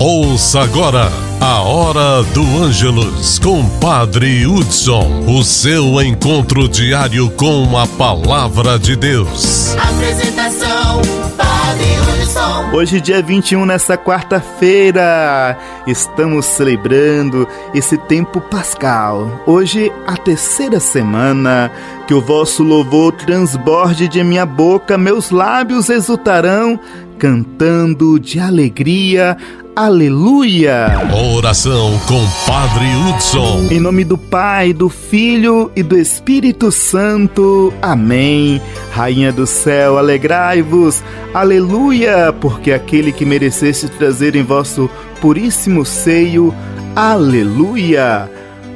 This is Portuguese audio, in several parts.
Ouça agora a Hora do Ângelus com Padre Hudson, o seu encontro diário com a Palavra de Deus. Apresentação, Padre Hudson. Hoje, dia 21, nessa quarta-feira, estamos celebrando esse tempo pascal. Hoje, a terceira semana, que o vosso louvor transborde de minha boca, meus lábios exultarão, cantando de alegria Aleluia! Oração com Padre Hudson. Em nome do Pai, do Filho e do Espírito Santo. Amém. Rainha do céu, alegrai-vos. Aleluia! Porque aquele que mereceste trazer em vosso puríssimo seio. Aleluia!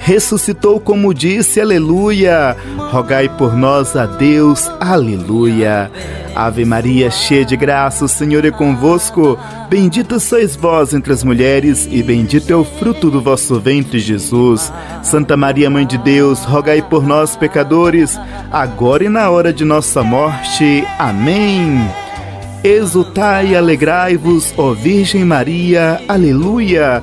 ressuscitou como disse, aleluia. Rogai por nós a Deus, aleluia. Ave Maria, cheia de graça, o Senhor é convosco. Bendita sois vós entre as mulheres, e bendito é o fruto do vosso ventre, Jesus. Santa Maria, Mãe de Deus, rogai por nós, pecadores, agora e na hora de nossa morte. Amém. Exultai e alegrai-vos, ó Virgem Maria, aleluia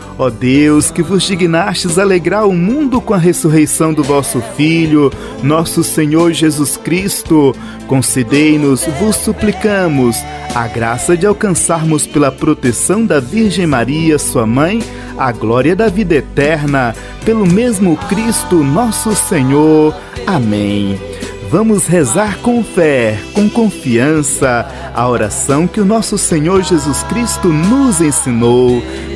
Ó Deus, que vos dignastes alegrar o mundo com a ressurreição do vosso Filho, nosso Senhor Jesus Cristo, concedei-nos, vos suplicamos, a graça de alcançarmos pela proteção da Virgem Maria, sua mãe, a glória da vida eterna, pelo mesmo Cristo, nosso Senhor. Amém. Vamos rezar com fé, com confiança, a oração que o nosso Senhor Jesus Cristo nos ensinou.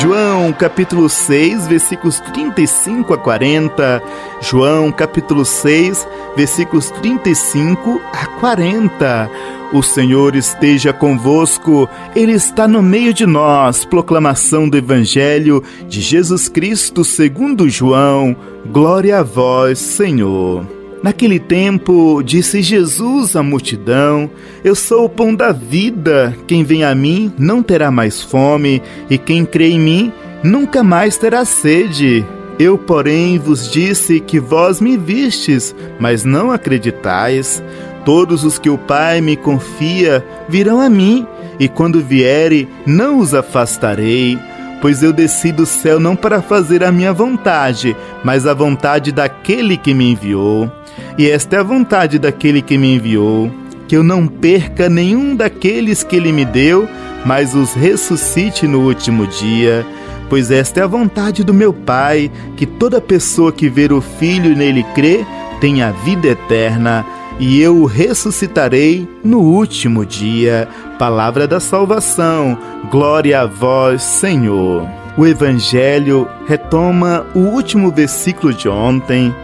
João capítulo 6, versículos 35 a 40. João capítulo 6, versículos 35 a 40. O Senhor esteja convosco, Ele está no meio de nós. Proclamação do Evangelho de Jesus Cristo segundo João. Glória a vós, Senhor. Naquele tempo, disse Jesus à multidão: Eu sou o pão da vida. Quem vem a mim não terá mais fome, e quem crê em mim nunca mais terá sede. Eu, porém, vos disse que vós me vistes, mas não acreditais. Todos os que o Pai me confia virão a mim, e quando vierem, não os afastarei pois eu desci do céu não para fazer a minha vontade, mas a vontade daquele que me enviou. E esta é a vontade daquele que me enviou, que eu não perca nenhum daqueles que ele me deu, mas os ressuscite no último dia. Pois esta é a vontade do meu Pai, que toda pessoa que ver o Filho e nele crê, tenha vida eterna e eu o ressuscitarei no último dia. Palavra da salvação. Glória a vós, Senhor. O Evangelho retoma o último versículo de ontem.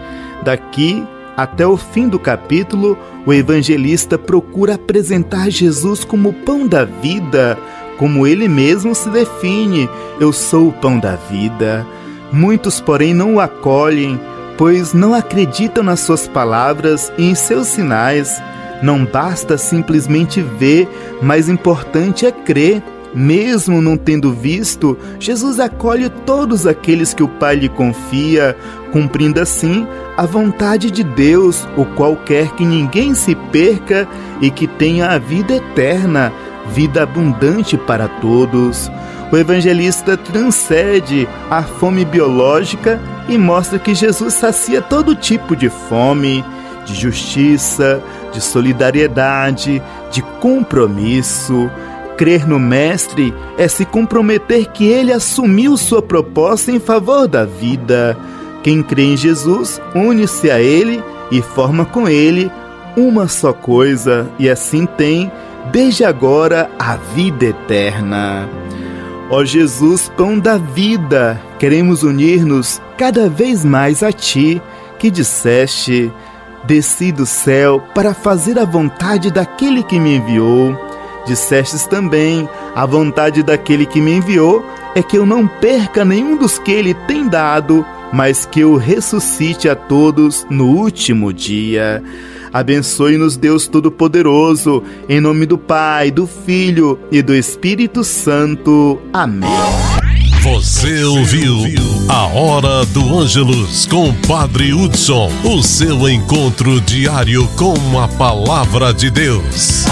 Daqui até o fim do capítulo, o evangelista procura apresentar Jesus como o pão da vida, como ele mesmo se define: Eu sou o pão da vida. Muitos, porém, não o acolhem, pois não acreditam nas suas palavras e em seus sinais. Não basta simplesmente ver, mas importante é crer. Mesmo não tendo visto, Jesus acolhe todos aqueles que o Pai lhe confia, cumprindo assim a vontade de Deus, o qual quer que ninguém se perca e que tenha a vida eterna, vida abundante para todos. O evangelista transcende a fome biológica e mostra que Jesus sacia todo tipo de fome, de justiça, de solidariedade, de compromisso. Crer no Mestre é se comprometer que ele assumiu sua proposta em favor da vida. Quem crê em Jesus une-se a ele e forma com ele uma só coisa, e assim tem, desde agora, a vida eterna. Ó Jesus, pão da vida, queremos unir-nos cada vez mais a Ti, que disseste: Desci do céu para fazer a vontade daquele que me enviou. Dissestes também: A vontade daquele que me enviou é que eu não perca nenhum dos que ele tem dado, mas que eu ressuscite a todos no último dia. Abençoe-nos, Deus Todo-Poderoso, em nome do Pai, do Filho e do Espírito Santo. Amém. Você ouviu a Hora do Ângelus com Padre Hudson, o seu encontro diário com a Palavra de Deus.